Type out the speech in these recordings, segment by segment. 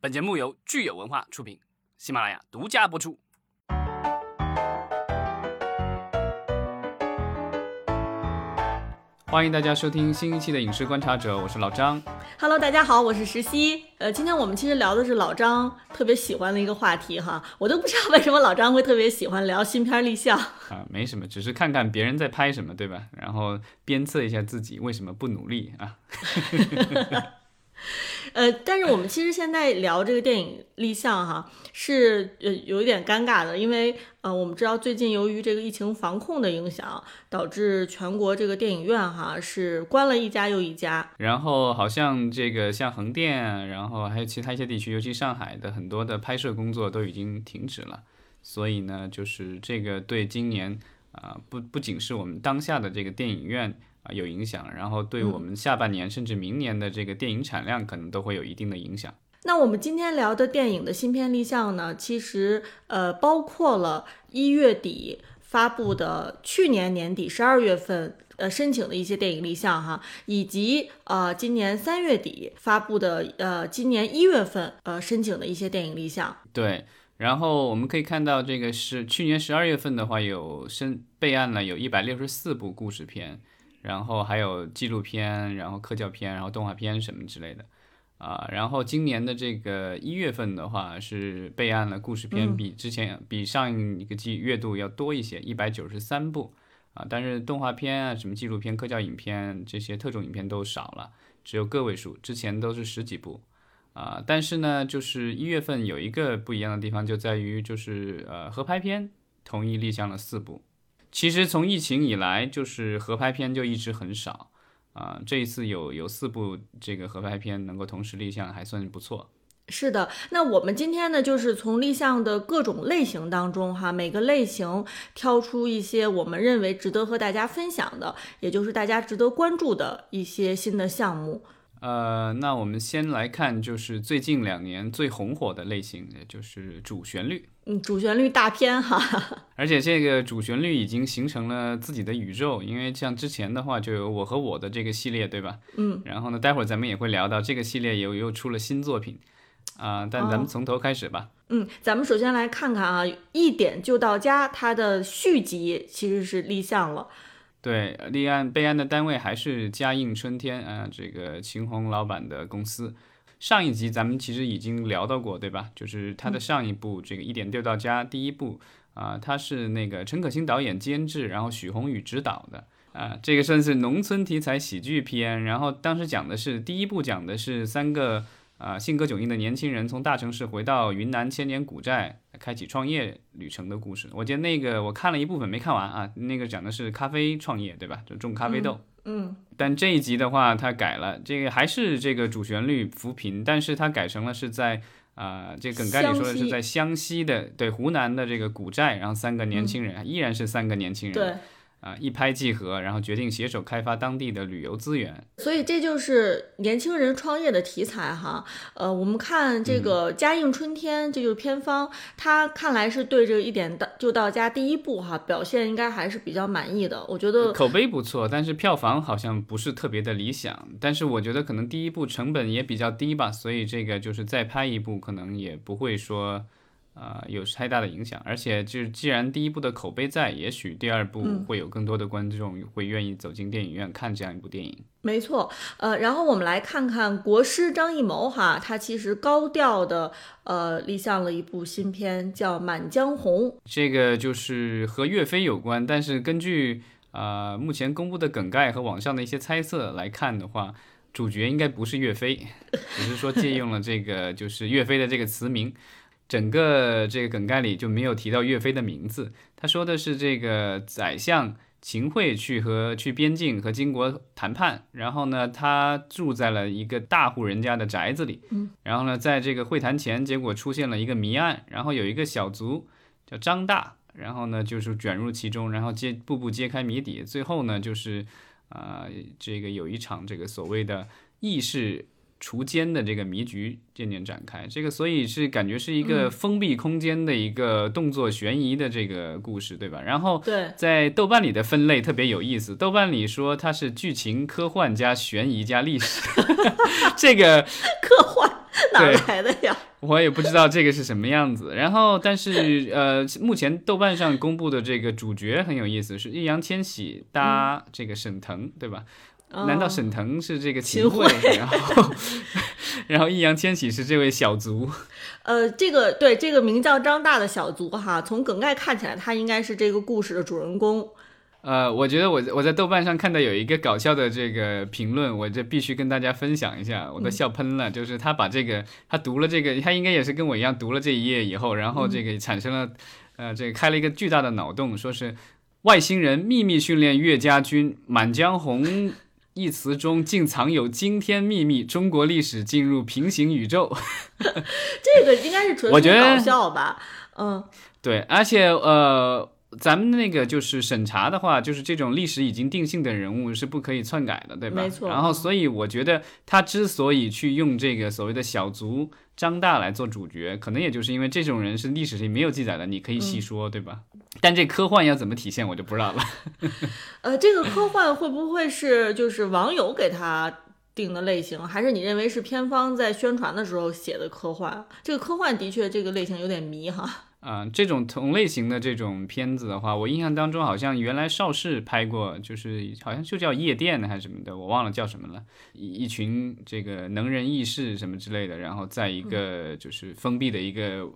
本节目由聚友文化出品，喜马拉雅独家播出。欢迎大家收听新一期的《影视观察者》，我是老张。Hello，大家好，我是石溪。呃，今天我们其实聊的是老张特别喜欢的一个话题哈，我都不知道为什么老张会特别喜欢聊新片立项。啊，没什么，只是看看别人在拍什么，对吧？然后鞭策一下自己，为什么不努力啊？呃，但是我们其实现在聊这个电影立项哈，是呃有一点尴尬的，因为呃我们知道最近由于这个疫情防控的影响，导致全国这个电影院哈是关了一家又一家。然后好像这个像横店，然后还有其他一些地区，尤其上海的很多的拍摄工作都已经停止了。所以呢，就是这个对今年啊、不不仅是我们当下的这个电影院啊、有影响，然后对我们下半年、甚至明年的这个电影产量可能都会有一定的影响。那我们今天聊的电影的新片立项呢，其实呃包括了一月底发布的去年年底十二月份呃申请的一些电影立项哈，以及呃今年三月底发布的呃今年一月份呃申请的一些电影立项。对，然后我们可以看到，这个是去年十二月份的话，有申备案了有一百六十四部故事片，然后还有纪录片，然后科教片，然后动画片什么之类的，啊，然后今年的这个一月份的话是备案了故事片，比之前、比上一个季月度要多一些，一百九十三部，啊，但是动画片啊、什么纪录片、科教影片这些特种影片都少了，只有个位数，之前都是十几部。啊，但是呢，就是一月份有一个不一样的地方，就在于就是呃合拍片同意立项了四部。其实从疫情以来，就是合拍片就一直很少啊，这一次有有四部这个合拍片能够同时立项，还算不错。是的，那我们今天呢，就是从立项的各种类型当中哈，每个类型挑出一些我们认为值得和大家分享的，也就是大家值得关注的一些新的项目。呃，那我们先来看，就是最近两年最红火的类型，也就是主旋律。嗯，主旋律大片哈，而且这个主旋律已经形成了自己的宇宙，因为像之前的话就有我和我的这个系列，对吧？嗯。然后呢，待会儿咱们也会聊到这个系列又又出了新作品，啊、但咱们哦从头开始吧。嗯，咱们首先来看看啊，一点就到家，它的续集其实是立项了。对，立案备案的单位还是嘉应春天啊、这个秦红老板的公司。上一集咱们其实已经聊到过，对吧？就是他的上一部这个一点六到家第一部啊、他是那个陈可辛导演监制，然后许宏宇执导的啊、这个算是农村题材喜剧片。然后当时讲的是第一部讲的是三个啊、性格迥异的年轻人从大城市回到云南千年古寨，开启创业旅程的故事。我记得那个我看了一部分没看完啊，那个讲的是咖啡创业，对吧？就种咖啡豆。嗯但这一集的话，它改了，这个还是这个主旋律扶贫，但是它改成了是在啊、这个梗概里说的是在湘西的对湖南的这个古寨，然后三个年轻人、依然是三个年轻人，对，啊、一拍即合，然后决定携手开发当地的旅游资源。所以这就是年轻人创业的题材哈。呃，我们看这个《嘉应春天》，这就是片方，他看来是对这个一点到就到家第一部哈表现应该还是比较满意的。我觉得口碑不错，但是票房好像不是特别的理想。但是我觉得可能第一部成本也比较低吧，所以这个就是再拍一部，可能也不会说，呃，有太大的影响。而且就是既然第一部的口碑在，也许第二部嗯会有更多的观众会愿意走进电影院看这样一部电影。没错，呃，然后我们来看看国师张艺谋哈，他其实高调的呃立项了一部新片，叫《满江红》。这个就是和岳飞有关，但是根据呃目前公布的梗概和网上的一些猜测来看的话，主角应该不是岳飞，只是说借用了这个就是岳飞的这个词名。整个这个梗概里就没有提到岳飞的名字，他说的是这个宰相秦桧去和去边境和金国谈判，然后呢，他住在了一个大户人家的宅子里，嗯，然后呢，在这个会谈前，结果出现了一个谜案，然后有一个小卒叫张大，然后呢就是卷入其中，然后揭步步揭开谜底，最后呢就是啊、这个有一场这个所谓的义士除奸的这个迷局渐渐展开。这个所以是感觉是一个封闭空间的一个动作悬疑的这个故事，对吧？然后对，在豆瓣里的分类特别有意思，豆瓣里说它是剧情科幻加悬疑加历史，这个 科幻哪来的呀？我也不知道这个是什么样子。然后，但是呃，目前豆瓣上公布的这个主角很有意思，是易烊千玺搭这个沈腾，对吧？难道沈腾是这个秦桧？然后，然后易烊千玺是这位小卒？呃，这个对这个名叫张大的小卒哈，从梗概看起来，他应该是这个故事的主人公。呃，我觉得我我在豆瓣上看到有一个搞笑的这个评论，我这必须跟大家分享一下，我都笑喷了。就是他把这个他读了这个，他应该也是跟我一样读了这一页以后，然后这个产生了，呃，这个开了一个巨大的脑洞，说是外星人秘密训练岳家军，《满江红》一词中竟藏有惊天秘密，中国历史进入平行宇宙。这个应该是纯属搞笑吧？嗯，对，而且呃。咱们那个就是审查的话，就是这种历史已经定性的人物是不可以篡改的，对吧？没错。然后，所以我觉得他之所以去用这个所谓的小卒张大来做主角，可能也就是因为这种人是历史里没有记载的，你可以细说，对吧？但这科幻要怎么体现，我就不知道了。呃，这个科幻会不会是就是网友给他定的类型，还是你认为是片方在宣传的时候写的科幻？这个科幻的确这个类型有点迷哈。啊，这种同类型的这种片子的话，我印象当中好像原来邵氏拍过，就是好像就叫夜店还是什么的，我忘了叫什么了。一一群这个能人异士什么之类的，然后在一个就是封闭的一个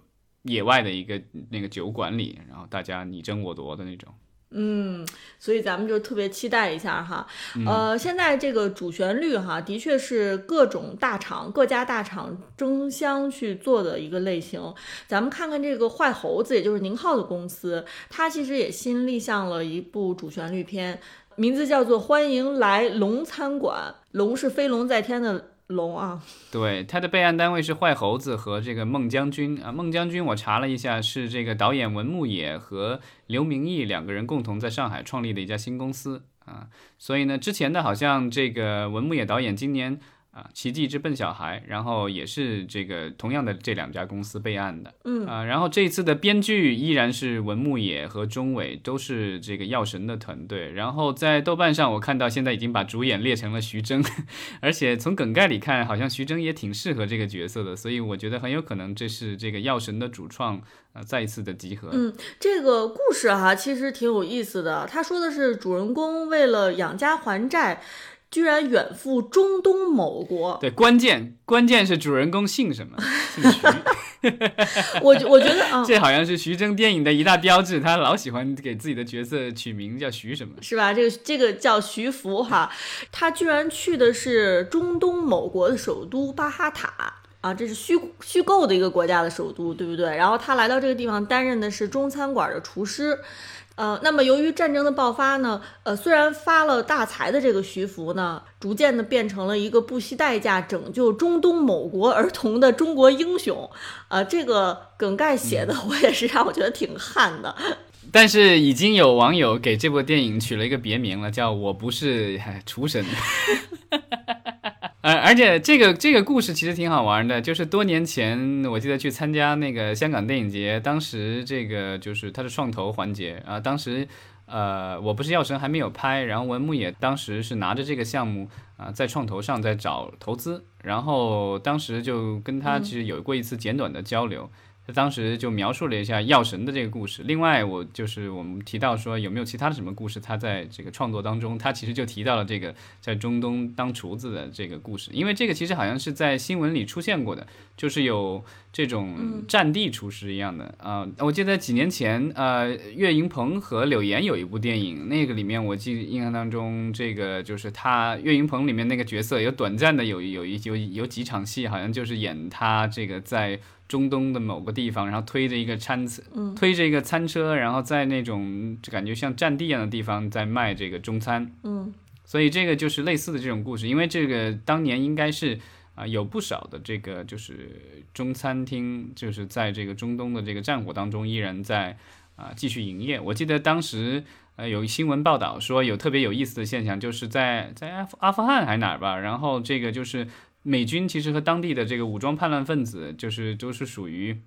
野外的一个那个酒馆里，然后大家你争我夺的那种。嗯，所以咱们就特别期待一下哈，呃，现在这个主旋律哈，的确是各种大厂、各家大厂争相去做的一个类型。咱们看看这个坏猴子，也就是宁浩的公司，它其实也新立项了一部主旋律片，名字叫做《欢迎来龙餐馆》，龙是飞龙在天的。龙啊，对，他的备案单位是坏猴子和这个孟将军啊。孟将军，我查了一下，是这个导演文牧野和刘明义两个人共同在上海创立的一家新公司啊。所以呢，之前的好像这个文牧野导演今年。啊，奇迹之笨小孩，然后也是这个同样的这两家公司备案的，嗯啊，然后这一次的编剧依然是文牧野和钟伟，都是这个药神的团队。然后在豆瓣上，我看到现在已经把主演列成了徐峥，而且从梗概里看，好像徐峥也挺适合这个角色的，所以我觉得很有可能这是这个药神的主创啊再一次的集合。嗯，这个故事哈其实挺有意思的，他说的是主人公为了养家还债。居然远赴中东某国，对，关键关键是主人公姓什么？姓徐。我我觉得啊，这好像是徐峥电影的一大标志，他老喜欢给自己的角色取名叫徐什么，是吧？这个这个叫徐福哈，他居然去的是中东某国的首都巴哈塔啊，这是虚虚构的一个国家的首都，对不对？然后他来到这个地方担任的是中餐馆的厨师。呃，那么由于战争的爆发呢，呃，虽然发了大财的这个徐福呢，逐渐的变成了一个不惜代价拯救中东某国儿童的中国英雄，呃，这个梗概写的我也是让我觉得挺汗的。但是已经有网友给这部电影取了一个别名了，叫我不是厨神。呃，而且这个这个故事其实挺好玩的，就是多年前我记得去参加那个香港电影节，当时这个就是它的创投环节啊，当时呃我不是药神还没有拍，然后文牧野当时是拿着这个项目啊在创投上在找投资，然后当时就跟他其实有过一次简短的交流。他当时就描述了一下药神的这个故事。另外，我就是我们提到说有没有其他的什么故事，他在这个创作当中，他其实就提到了这个在中东当厨子的这个故事。因为这个其实好像是在新闻里出现过的，就是有这种战地厨师一样的啊。我记得几年前，呃，岳云鹏和柳岩有一部电影，那个里面我记印象当中，这个就是他岳云鹏里面那个角色有短暂的有有一有有几场戏，好像就是演他这个在。中东的某个地方，然后推着一个餐车，推着一个餐车，然后在那种就感觉像战地一样的地方在卖这个中餐。嗯，所以这个就是类似的这种故事，因为这个当年应该是啊有不少的这个就是中餐厅，就是在这个中东的这个战火当中依然在啊继续营业。我记得当时呃有新闻报道说有特别有意思的现象，就是在在阿阿富汗还是哪儿吧，然后这个就是。美军其实和当地的这个武装叛乱分子，就是都是属于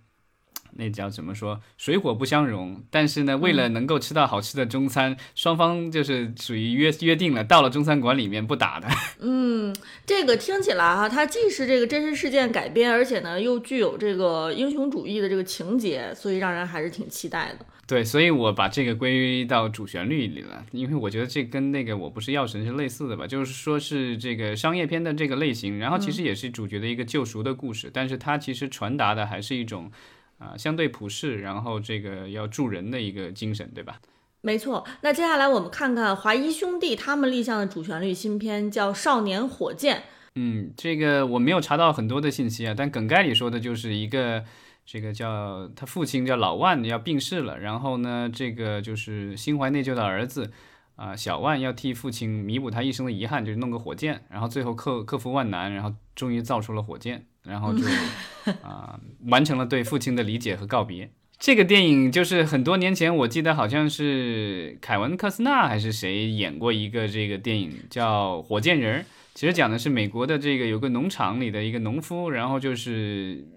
那叫怎么说？水火不相容。但是呢，为了能够吃到好吃的中餐，双方就是属于约约定了，到了中餐馆里面不打的。嗯，这个听起来哈，它既是这个真实事件改编，而且呢又具有这个英雄主义的这个情节，所以让人还是挺期待的。对，所以我把这个归到主旋律里了，因为我觉得这跟那个我不是药神是类似的吧，就是说是这个商业片的这个类型，然后其实也是主角的一个救赎的故事，但是它其实传达的还是一种啊相对普世，然后这个要助人的一个精神，对吧？没错。那接下来我们看看华谊兄弟他们立项的主旋律新片叫《少年火箭》。嗯，这个我没有查到很多的信息啊，但梗概里说的就是一个。这个叫他父亲叫老万要病逝了，然后呢，这个就是心怀内疚的儿子啊，小万要替父亲弥补他一生的遗憾，就是弄个火箭，然后最后克克服万难，然后终于造出了火箭，然后就 啊完成了对父亲的理解和告别。这个电影就是很多年前，我记得好像是凯文科斯纳还是谁演过一个这个电影叫《火箭人》，其实讲的是美国的这个有个农场里的一个农夫，然后就是。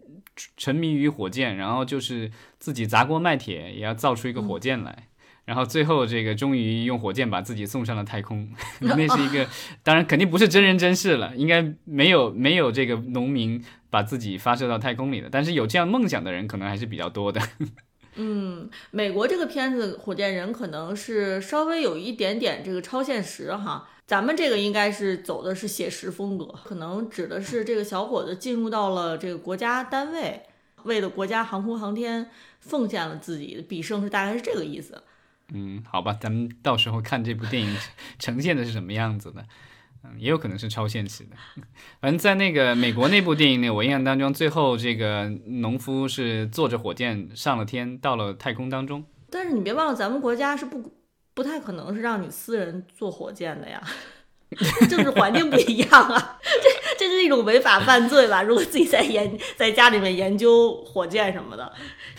沉迷于火箭，然后就是自己砸锅卖铁也要造出一个火箭来，然后最后这个终于用火箭把自己送上了太空。那是一个，当然肯定不是真人真事了，应该没有没有这个农民把自己发射到太空里的，但是有这样梦想的人可能还是比较多的。嗯，美国这个片子《火箭人》可能是稍微有一点点这个超现实哈。咱们这个应该是走的是写实风格，可能指的是这个小伙子进入到了这个国家单位，为了国家航空航天奉献了自己的毕生，是大概是这个意思。嗯，好吧，咱们到时候看这部电影 呈现的是什么样子的。嗯，也有可能是超现实的。反正在那个美国那部电影里，我印象当中，最后这个农夫是坐着火箭上了天，到了太空当中。但是你别忘了，咱们国家是不。不太可能是让你私人坐火箭的呀，政治环境不一样啊，这这是一种违法犯罪吧？如果自己在研在家里面研究火箭什么的，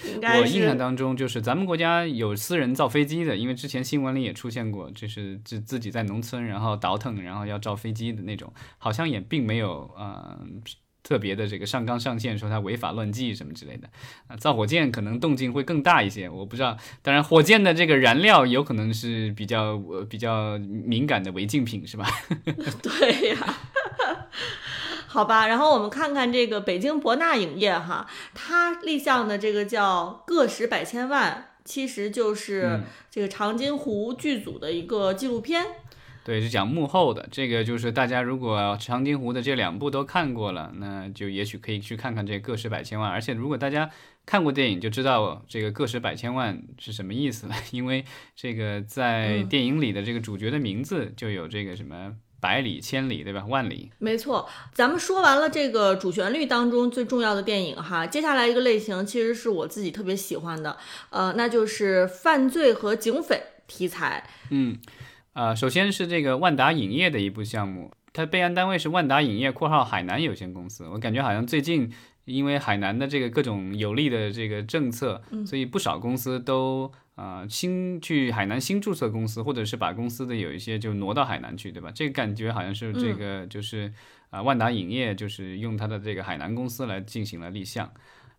应该我印象当中就是咱们国家有私人造飞机的，因为之前新闻里也出现过，就是自自己在农村然后倒腾，然后要造飞机的那种，好像也并没有呃。特别的这个上纲上线，说他违法乱纪什么之类的，啊，造火箭可能动静会更大一些，我不知道。当然，火箭的这个燃料有可能是比较呃比较敏感的违禁品，是吧？对呀，好吧。然后我们看看这个北京博纳影业哈，它立项的这个叫个十百千万，其实就是这个长津湖剧组的一个纪录片。对，是讲幕后的。这个就是大家如果长津湖的这两部都看过了，那就也许可以去看看这个个十百千万。而且如果大家看过电影，就知道这个个十百千万是什么意思了。因为这个在电影里的这个主角的名字就有这个什么百里、千里，对吧？万里。没错，咱们说完了这个主旋律当中最重要的电影哈，接下来一个类型其实是我自己特别喜欢的，呃，那就是犯罪和警匪题材。嗯。啊，首先是这个万达影业的一部项目，它备案单位是万达影业（括号海南有限公司）。我感觉好像最近因为海南的这个各种有利的这个政策，所以不少公司都啊新去海南新注册公司，或者是把公司的有一些就挪到海南去，对吧？这个感觉好像是这个就是啊万达影业就是用它的这个海南公司来进行了立项。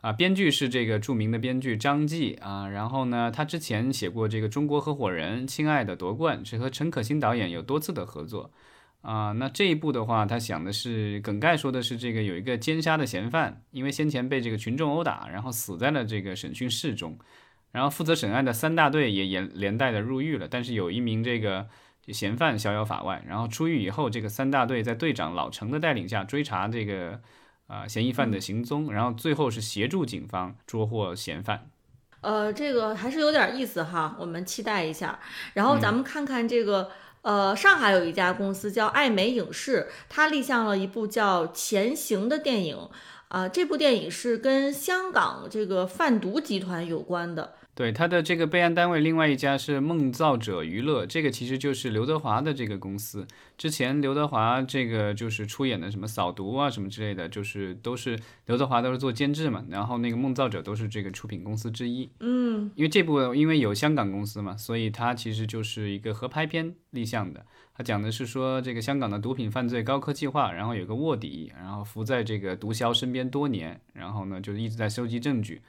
啊，编剧是这个著名的编剧张继啊，然后呢，他之前写过这个《中国合伙人》《亲爱的夺冠》，是和陈可辛导演有多次的合作啊。那这一部的话，他想的是梗概说的是这个有一个奸杀的嫌犯，因为先前被这个群众殴打，然后死在了这个审讯室中，然后负责审案的三大队也连连带的入狱了，但是有一名这个嫌犯逍遥法外，然后出狱以后，这个三大队在队长老程的带领下追查这个。啊，嫌疑犯的行踪，然后最后是协助警方捉获嫌犯。呃，这个还是有点意思哈，我们期待一下。然后咱们看看这个，呃，上海有一家公司叫爱美影视，它立项了一部叫《前行》的电影。啊，这部电影是跟香港这个贩毒集团有关的。对他的这个备案单位，另外一家是梦造者娱乐，这个其实就是刘德华的这个公司。之前刘德华这个就是出演的什么扫毒啊什么之类的，就是都是刘德华都是做监制嘛，然后那个梦造者都是这个出品公司之一。嗯，因为这部因为有香港公司嘛，所以它其实就是一个合拍片立项的。它讲的是说这个香港的毒品犯罪高科技化，然后有个卧底，然后伏在这个毒枭身边多年，然后呢就一直在收集证据。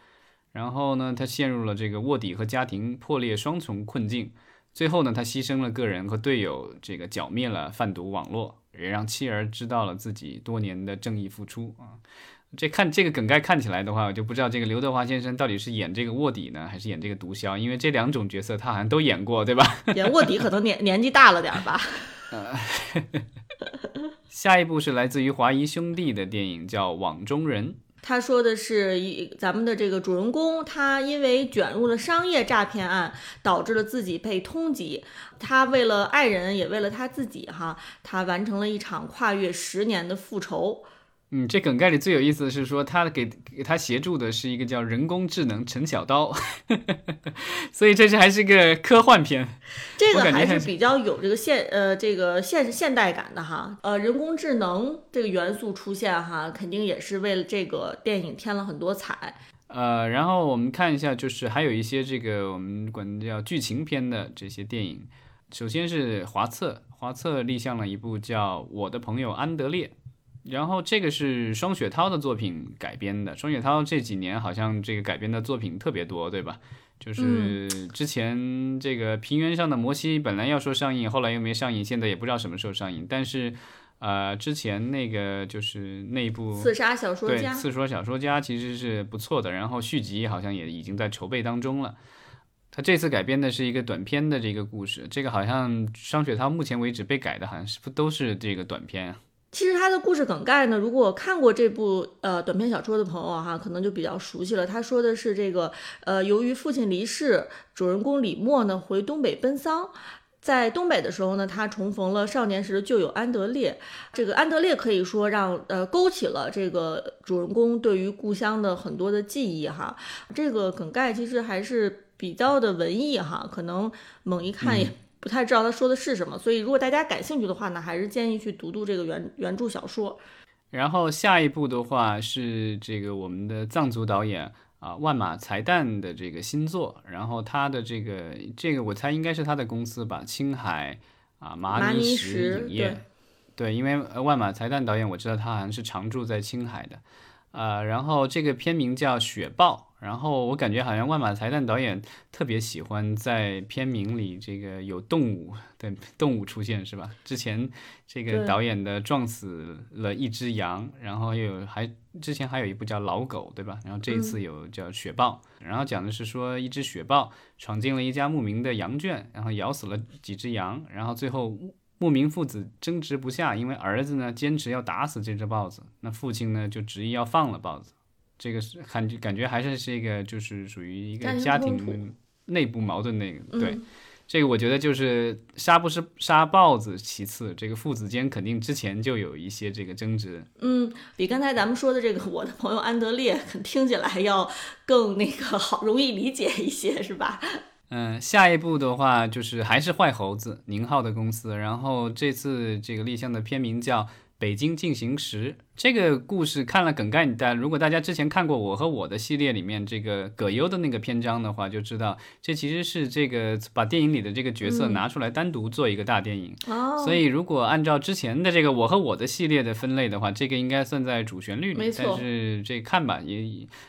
然后呢，他陷入了这个卧底和家庭破裂双重困境。最后呢，他牺牲了个人和队友，这个剿灭了贩毒网络，也让妻儿知道了自己多年的正义付出啊。这看这个梗概看起来的话，我就不知道这个刘德华先生到底是演这个卧底呢，还是演这个毒枭？因为这两种角色他好像都演过，对吧？演卧底可能年年纪大了点吧。下一部是来自于华谊兄弟的电影，叫《网中人》。他说的是一咱们的这个主人公，他因为卷入了商业诈骗案，导致了自己被通缉。他为了爱人，也为了他自己，哈，他完成了一场跨越十年的复仇。嗯，这梗概里最有意思的是说，他给给他协助的是一个叫人工智能陈小刀，所以这是还是个科幻片。这个还是比较有这个现呃这个现现代感的哈。呃，人工智能这个元素出现哈，肯定也是为了这个电影添了很多彩。呃，然后我们看一下，就是还有一些这个我们管叫剧情片的这些电影。首先是华策，华策立项了一部叫《我的朋友安德烈》。然后这个是双雪涛的作品改编的。双雪涛这几年好像这个改编的作品特别多，对吧？就是之前这个《平原上的摩西》本来要说上映，后来又没上映，现在也不知道什么时候上映。但是，呃，之前那个就是那部《刺杀小说家》，对，《刺杀小说家》其实是不错的。然后续集好像也已经在筹备当中了。他这次改编的是一个短片的这个故事，这个好像双雪涛目前为止被改的好像是不都是这个短片啊？其实他的故事梗概呢，如果看过这部呃短篇小说的朋友哈，可能就比较熟悉了。他说的是这个呃，由于父亲离世，主人公李默呢回东北奔丧，在东北的时候呢，他重逢了少年时的旧友安德烈。这个安德烈可以说让呃勾起了这个主人公对于故乡的很多的记忆哈。这个梗概其实还是比较的文艺哈，可能猛一看也。不太知道他说的是什么，所以如果大家感兴趣的话呢，还是建议去读读这个原原著小说。然后下一部的话是这个我们的藏族导演啊万马才旦的这个新作，然后他的这个这个我猜应该是他的公司吧，青海啊麻尼石影业，对，因为万马才旦导演我知道他好像是常住在青海的，呃，然后这个片名叫雪豹。然后我感觉好像万马才旦导演特别喜欢在片名里这个有动物的动物出现，是吧？之前这个导演的撞死了一只羊，然后又有还之前还有一部叫老狗，对吧？然后这一次有叫雪豹，然后讲的是说一只雪豹闯进了一家牧民的羊圈，然后咬死了几只羊，然后最后牧民父子争执不下，因为儿子呢坚持要打死这只豹子，那父亲呢就执意要放了豹子。这个是感觉感觉还是是一个就是属于一个家庭内部矛盾那个对，这个我觉得就是杀不是杀豹子其次，这个父子间肯定之前就有一些这个争执。嗯，比刚才咱们说的这个我的朋友安德烈听起来要更那个好容易理解一些，是吧？嗯，下一步的话就是还是坏猴子宁浩的公司，然后这次这个立项的片名叫《北京进行时》。这个故事看了梗概，但如果大家之前看过我和我的系列里面这个葛优的那个篇章的话，就知道这其实是这个把电影里的这个角色拿出来单独做一个大电影。哦。所以如果按照之前的这个我和我的系列的分类的话，这个应该算在主旋律里。没错。但是这看吧，也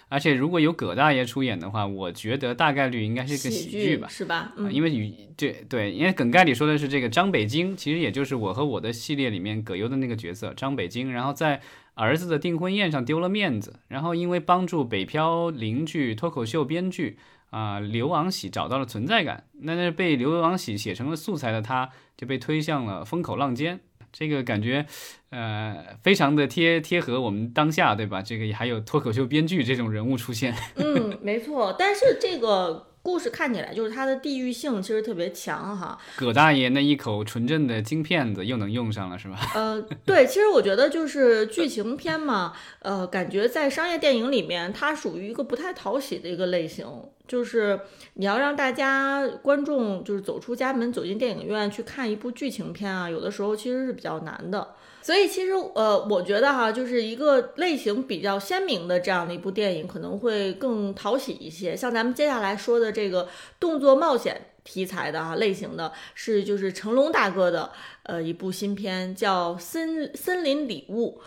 而且如果有葛大爷出演的话，我觉得大概率应该是个喜剧吧，是吧？嗯。因为与对对，因为梗概里说的是这个张北京，其实也就是我和我的系列里面葛优的那个角色张北京，然后在。儿子的订婚宴上丢了面子，然后因为帮助北漂邻居脱口秀编剧啊刘昂喜找到了存在感，那那被刘昂喜写成了素材的他，就被推向了风口浪尖。这个感觉，呃，非常的贴贴合我们当下，对吧？这个还有脱口秀编剧这种人物出现。嗯，没错，但是这个。故事看起来就是它的地域性其实特别强哈，葛大爷那一口纯正的京片子又能用上了是吧？呃，对，其实我觉得就是剧情片嘛，呃，感觉在商业电影里面它属于一个不太讨喜的一个类型，就是你要让大家观众就是走出家门走进电影院去看一部剧情片啊，有的时候其实是比较难的。所以其实，呃，我觉得哈，就是一个类型比较鲜明的这样的一部电影，可能会更讨喜一些。像咱们接下来说的这个动作冒险题材的哈类型的，是就是成龙大哥的呃一部新片，叫《森森林礼物》。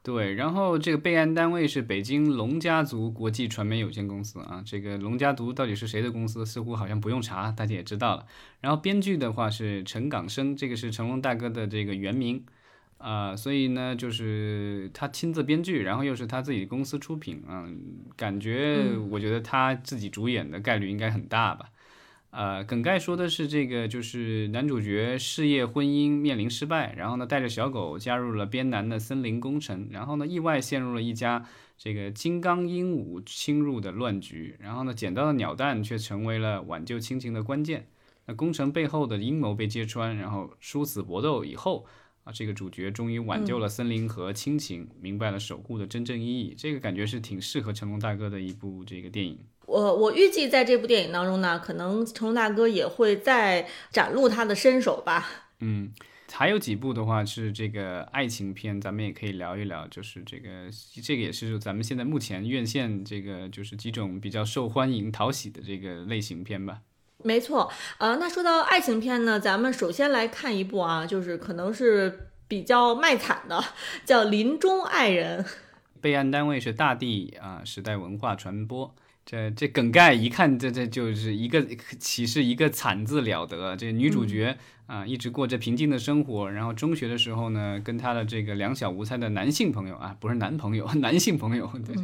对，然后这个备案单位是北京龙家族国际传媒有限公司啊。这个龙家族到底是谁的公司？似乎好像不用查，大家也知道了。然后编剧的话是陈港生，这个是成龙大哥的这个原名啊，所以呢，就是他亲自编剧，然后又是他自己公司出品嗯，感觉我觉得他自己主演的概率应该很大吧。呃，梗概说的是这个，就是男主角事业婚姻面临失败，然后呢，带着小狗加入了边南的森林工程，然后呢，意外陷入了一家这个金刚鹦鹉侵入的乱局，然后呢，捡到的鸟蛋却成为了挽救亲情的关键。那工程背后的阴谋被揭穿，然后殊死搏斗以后。这个主角终于挽救了森林和亲情，明白了守护的真正意义。这个感觉是挺适合成龙大哥的一部这个电影。我我预计在这部电影当中呢，可能成龙大哥也会再展露他的身手吧。嗯，还有几部的话是这个爱情片，咱们也可以聊一聊。就是这个这个也是咱们现在目前院线这个就是几种比较受欢迎、讨喜的这个类型片吧。没错，呃，那说到爱情片呢，咱们首先来看一部啊，就是可能是比较卖惨的，叫《临终爱人》。备案单位是大地啊，时代文化传播。这这梗概一看，这这就是一个岂是一个惨字了得？这女主角啊，一直过着平静的生活。然后中学的时候呢，跟她的这个两小无猜的男性朋友啊，不是男朋友，男性朋友。对，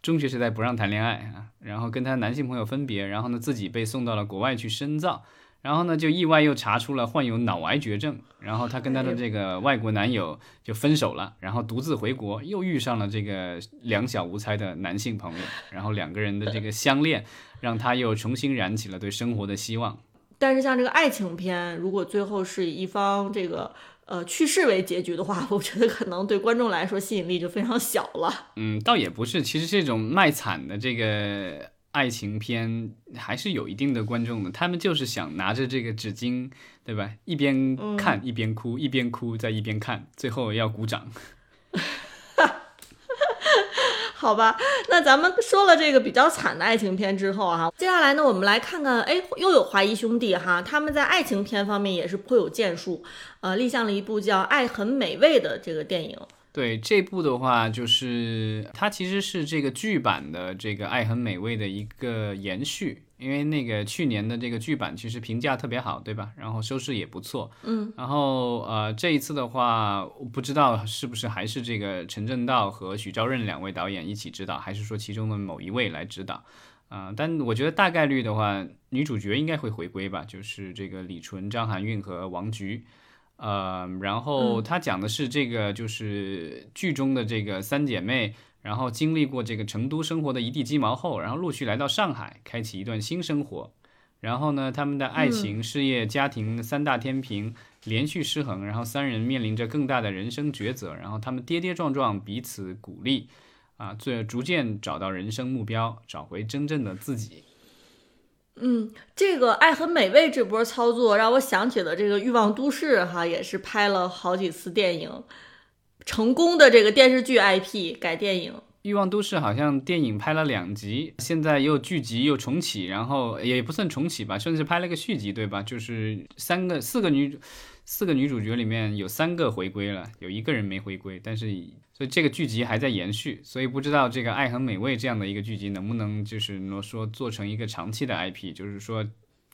中学时代不让谈恋爱啊，然后跟她男性朋友分别，然后呢自己被送到了国外去深造。然后呢，就意外又查出了患有脑癌绝症，然后她跟她的这个外国男友就分手了，然后独自回国，又遇上了这个两小无猜的男性朋友，然后两个人的这个相恋，让她又重新燃起了对生活的希望。但是像这个爱情片，如果最后是以一方这个呃去世为结局的话，我觉得可能对观众来说吸引力就非常小了。嗯，倒也不是，其实这种卖惨的这个。爱情片还是有一定的观众的，他们就是想拿着这个纸巾，对吧？一边看一边哭，一边哭再一边看，最后要鼓掌。好吧，那咱们说了这个比较惨的爱情片之后哈，接下来呢，我们来看看，哎，又有华谊兄弟哈，他们在爱情片方面也是颇有建树，呃，立项了一部叫《爱很美味》的这个电影。对这部的话，就是它其实是这个剧版的这个《爱很美味》的一个延续，因为那个去年的这个剧版其实评价特别好，对吧？然后收视也不错，嗯。然后呃，这一次的话，我不知道是不是还是这个陈正道和许昭任两位导演一起指导，还是说其中的某一位来指导啊？但我觉得大概率的话，女主角应该会回归吧，就是这个李纯、张含韵和王菊。呃，然后他讲的是这个，就是剧中的这个三姐妹，然后经历过这个成都生活的一地鸡毛后，然后陆续来到上海，开启一段新生活。然后呢，他们的爱情、事业、家庭三大天平连续失衡，然后三人面临着更大的人生抉择，然后他们跌跌撞撞，彼此鼓励，啊，最逐渐找到人生目标，找回真正的自己。嗯，这个《爱很美味》这波操作让我想起了这个《欲望都市》哈，也是拍了好几次电影，成功的这个电视剧 IP 改电影。《欲望都市》好像电影拍了两集，现在又剧集又重启，然后也不算重启吧，甚至拍了个续集，对吧？就是三个、四个女主。四个女主角里面有三个回归了，有一个人没回归，但是所以这个剧集还在延续，所以不知道这个《爱很美味》这样的一个剧集能不能就是说做成一个长期的 IP，就是说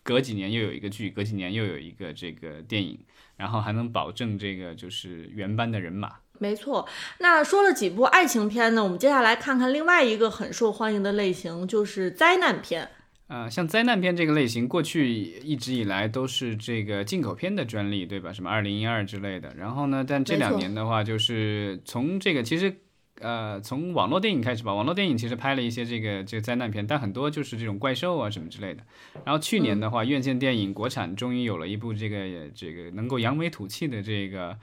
隔几年又有一个剧，隔几年又有一个这个电影，然后还能保证这个就是原班的人马。没错，那说了几部爱情片呢？我们接下来看看另外一个很受欢迎的类型，就是灾难片。呃，像灾难片这个类型，过去一直以来都是这个进口片的专利，对吧？什么二零一二之类的。然后呢，但这两年的话，就是从这个其实，呃，从网络电影开始吧，网络电影其实拍了一些这个这个灾难片，但很多就是这种怪兽啊什么之类的。然后去年的话，院线电影国产终于有了一部这个这个能够扬眉吐气的这个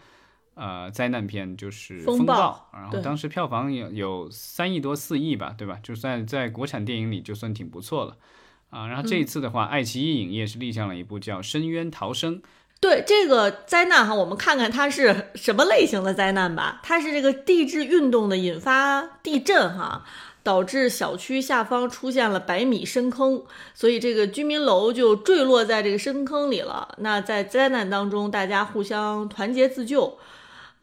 呃灾难片，就是《风暴》。然后当时票房有有三亿多四亿吧，对吧？就算在国产电影里就算挺不错了。啊，然后这一次的话，爱奇艺影业是立项了一部叫《深渊逃生》。对这个灾难哈，我们看看它是什么类型的灾难吧。它是这个地质运动的引发地震哈，导致小区下方出现了百米深坑，所以这个居民楼就坠落在这个深坑里了。那在灾难当中，大家互相团结自救，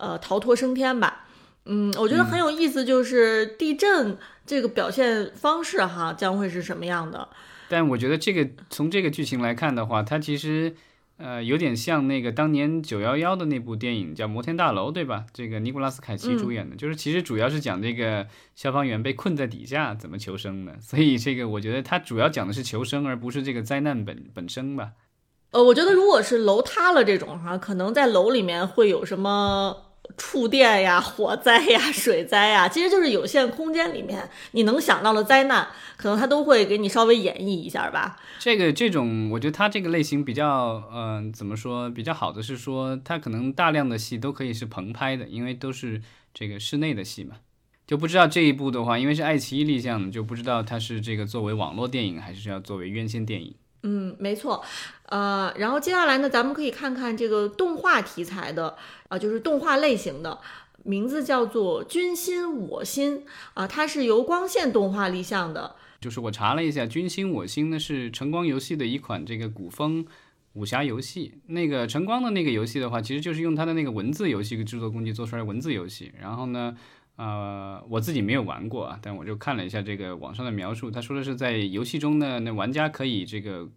呃，逃脱升天吧。嗯，我觉得很有意思，就是地震这个表现方式哈，将会是什么样的？但我觉得这个从这个剧情来看的话，它其实呃有点像那个当年九幺幺的那部电影叫《摩天大楼》，对吧？这个尼古拉斯凯奇主演的，就是其实主要是讲这个消防员被困在底下怎么求生的。所以这个我觉得它主要讲的是求生，而不是这个灾难本本身吧。呃，我觉得如果是楼塌了这种哈，可能在楼里面会有什么？触电呀、火灾呀、水灾呀，其实就是有限空间里面你能想到的灾难，可能他都会给你稍微演绎一下吧。这个这种，我觉得他这个类型比较，嗯，怎么说比较好的是说，他可能大量的戏都可以是棚拍的，因为都是这个室内的戏嘛。就不知道这一部的话，因为是爱奇艺立项的，就不知道它是这个作为网络电影还是要作为院线电影。嗯，没错，呃，然后接下来呢，咱们可以看看这个动画题材的，啊，就是动画类型的，名字叫做《君心我心》啊，它是由光线动画立项的。就是我查了一下，《君心我心》呢是晨光游戏的一款这个古风武侠游戏。那个晨光的那个游戏的话，其实就是用它的那个文字游戏制作工具做出来文字游戏。然后呢，呃，我自己没有玩过啊，但我就看了一下这个网上的描述，他说的是在游戏中呢，那玩家可以这个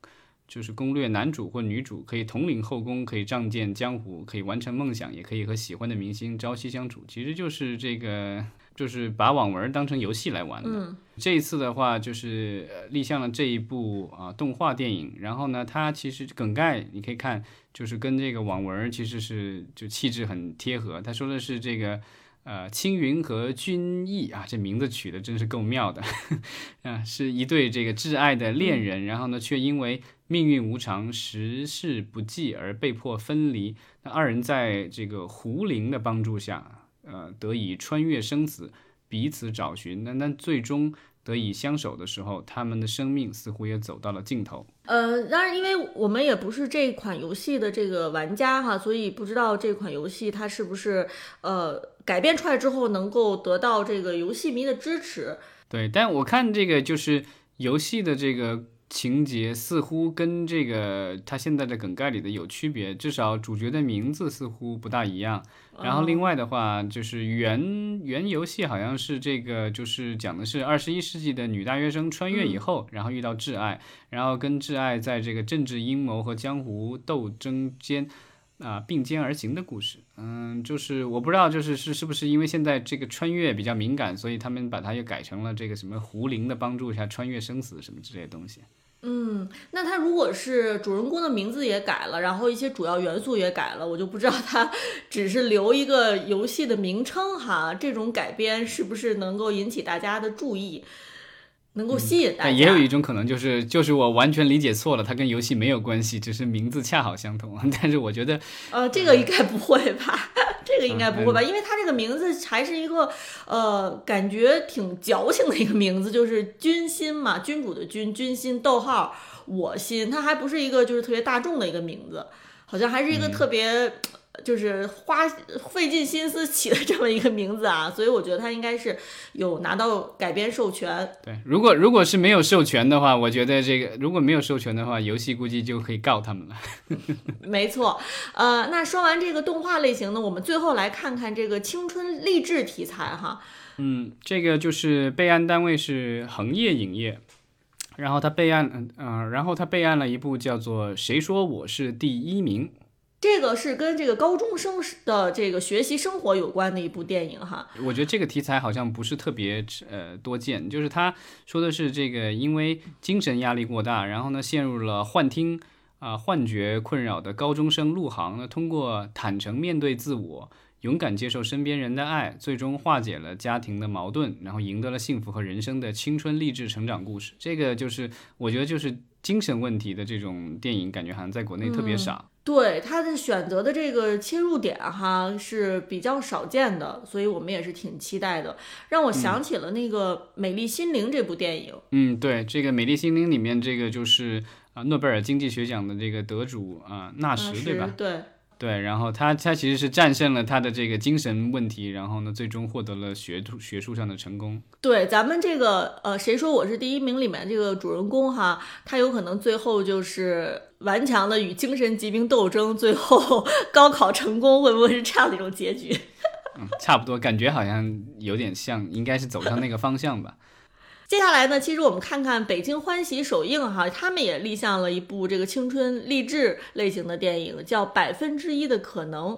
就是攻略男主或女主，可以统领后宫，可以仗剑江湖，可以完成梦想，也可以和喜欢的明星朝夕相处。其实就是这个，就是把网文当成游戏来玩的。这一次的话，就是立项了这一部啊动画电影，然后呢，它其实梗概你可以看，就是跟这个网文其实是就气质很贴合。他说的是这个。呃，青云和君逸啊，这名字取的真是够妙的，啊，是一对这个挚爱的恋人，然后呢，却因为命运无常、时事不济而被迫分离。那二人在这个胡灵的帮助下，呃，得以穿越生死，彼此找寻。那那最终。得以相守的时候，他们的生命似乎也走到了尽头。呃，当然，因为我们也不是这款游戏的这个玩家哈，所以不知道这款游戏它是不是呃改编出来之后能够得到这个游戏迷的支持。对，但我看这个就是游戏的这个。情节似乎跟这个他现在的梗概里的有区别，至少主角的名字似乎不大一样。然后另外的话，就是原原游戏好像是这个，就是讲的是二十一世纪的女大学生穿越以后，然后遇到挚爱，然后跟挚爱在这个政治阴谋和江湖斗争间。啊，并肩而行的故事，嗯，就是我不知道，就是是是不是因为现在这个穿越比较敏感，所以他们把它又改成了这个什么胡灵的帮助下穿越生死什么之类的东西。嗯，那他如果是主人公的名字也改了，然后一些主要元素也改了，我就不知道他 只是留一个游戏的名称哈，这种改编是不是能够引起大家的注意？能够吸引大家，也有一种可能就是就是我完全理解错了，它跟游戏没有关系，只是名字恰好相同。但是我觉得，呃，这个应该不会吧？这个应该不会吧？因为它这个名字还是一个呃，感觉挺矫情的一个名字，就是君心嘛，君主的君，君心逗号我心，它还不是一个就是特别大众的一个名字，好像还是一个特别。就是花费尽心思起的这么一个名字啊，所以我觉得他应该是有拿到改编授权。对，如果如果是没有授权的话，我觉得这个如果没有授权的话，游戏估计就可以告他们了。没错，呃，那说完这个动画类型呢，我们最后来看看这个青春励志题材哈。嗯，这个就是备案单位是恒业影业，然后他备案，嗯嗯，然后他备案了一部叫做《谁说我是第一名》。这个是跟这个高中生的这个学习生活有关的一部电影哈。我觉得这个题材好像不是特别呃多见，就是他说的是这个因为精神压力过大，然后呢陷入了幻听啊幻觉困扰的高中生陆航呢，通过坦诚面对自我，勇敢接受身边人的爱，最终化解了家庭的矛盾，然后赢得了幸福和人生的青春励志成长故事。这个就是我觉得就是精神问题的这种电影，感觉好像在国内特别少。对他的选择的这个切入点哈是比较少见的，所以我们也是挺期待的。让我想起了那个《美丽心灵》这部电影。嗯，对，这个《美丽心灵》里面这个就是啊诺贝尔经济学奖的这个得主啊纳什，对吧？对。对，然后他他其实是战胜了他的这个精神问题，然后呢，最终获得了学术学术上的成功。对，咱们这个呃，谁说我是第一名里面这个主人公哈，他有可能最后就是顽强的与精神疾病斗争，最后 高考成功，会不会是这样的一种结局？嗯，差不多，感觉好像有点像，应该是走向那个方向吧。接下来呢，其实我们看看北京欢喜首映哈，他们也立项了一部这个青春励志类型的电影，叫《百分之一的可能》。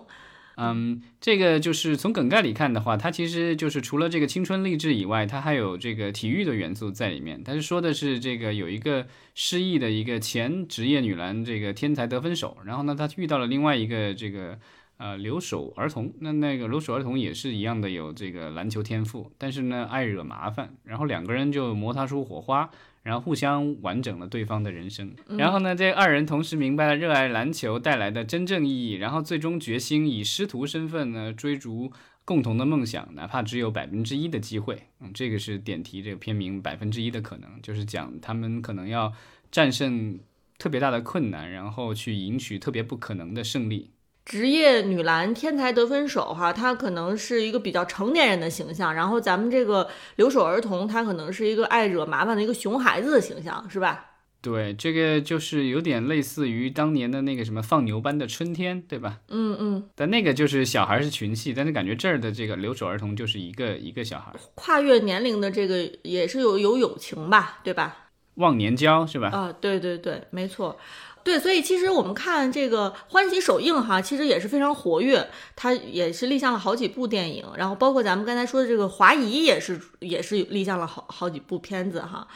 嗯，这个就是从梗概里看的话，它其实就是除了这个青春励志以外，它还有这个体育的元素在里面。它是说的是这个有一个失忆的一个前职业女篮这个天才得分手，然后呢，她遇到了另外一个这个呃留守儿童，那那个留守儿童也是一样的有这个篮球天赋，但是呢爱惹麻烦，然后两个人就摩擦出火花。然后互相完整了对方的人生，然后呢，这二人同时明白了热爱篮球带来的真正意义，然后最终决心以师徒身份呢追逐共同的梦想，哪怕只有百分之一的机会。嗯，这个是点题这个片名百分之一的可能，就是讲他们可能要战胜特别大的困难，然后去赢取特别不可能的胜利。职业女篮天才得分手，哈，她可能是一个比较成年人的形象，然后咱们这个留守儿童，他可能是一个爱惹麻烦的一个熊孩子的形象，是吧？对，这个就是有点类似于当年的那个什么放牛班的春天，对吧？嗯嗯。但那个就是小孩是群戏，但是感觉这儿的这个留守儿童就是一个一个小孩，跨越年龄的这个也是有有友情吧，对吧？忘年交是吧？啊，对对对，没错。对，所以其实我们看这个欢喜首映哈，其实也是非常活跃，它也是立项了好几部电影，然后包括咱们刚才说的这个华谊也是也是立项了好好几部片子哈。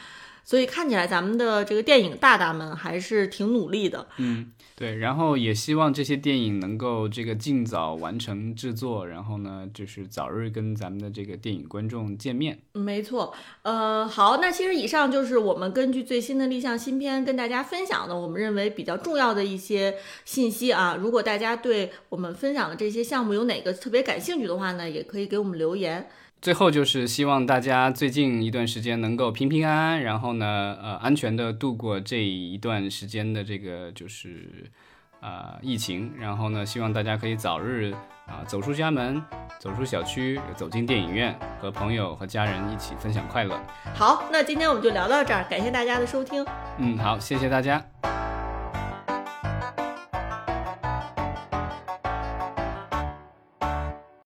所以看起来咱们的这个电影大大们还是挺努力的，嗯，对，然后也希望这些电影能够这个尽早完成制作，然后呢，就是早日跟咱们的这个电影观众见面。没错，呃，好，那其实以上就是我们根据最新的立项新片跟大家分享的，我们认为比较重要的一些信息啊。如果大家对我们分享的这些项目有哪个特别感兴趣的话呢，也可以给我们留言。最后就是希望大家最近一段时间能够平平安安，然后呢，呃，安全的度过这一段时间的这个就是啊疫情，然后呢，希望大家可以早日啊走出家门，走出小区，走进电影院，和朋友和家人一起分享快乐。好，那今天我们就聊到这儿，感谢大家的收听。嗯，好，谢谢大家。